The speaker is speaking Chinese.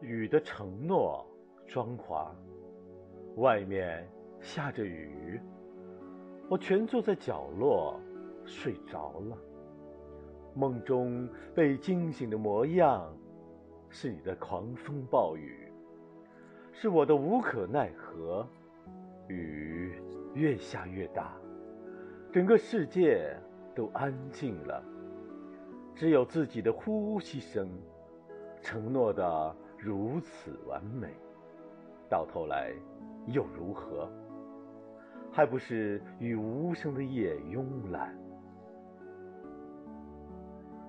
雨的承诺装华，外面下着雨，我蜷坐在角落睡着了。梦中被惊醒的模样，是你的狂风暴雨，是我的无可奈何。雨越下越大，整个世界都安静了，只有自己的呼吸声，承诺的如此完美，到头来又如何？还不是与无声的夜慵懒。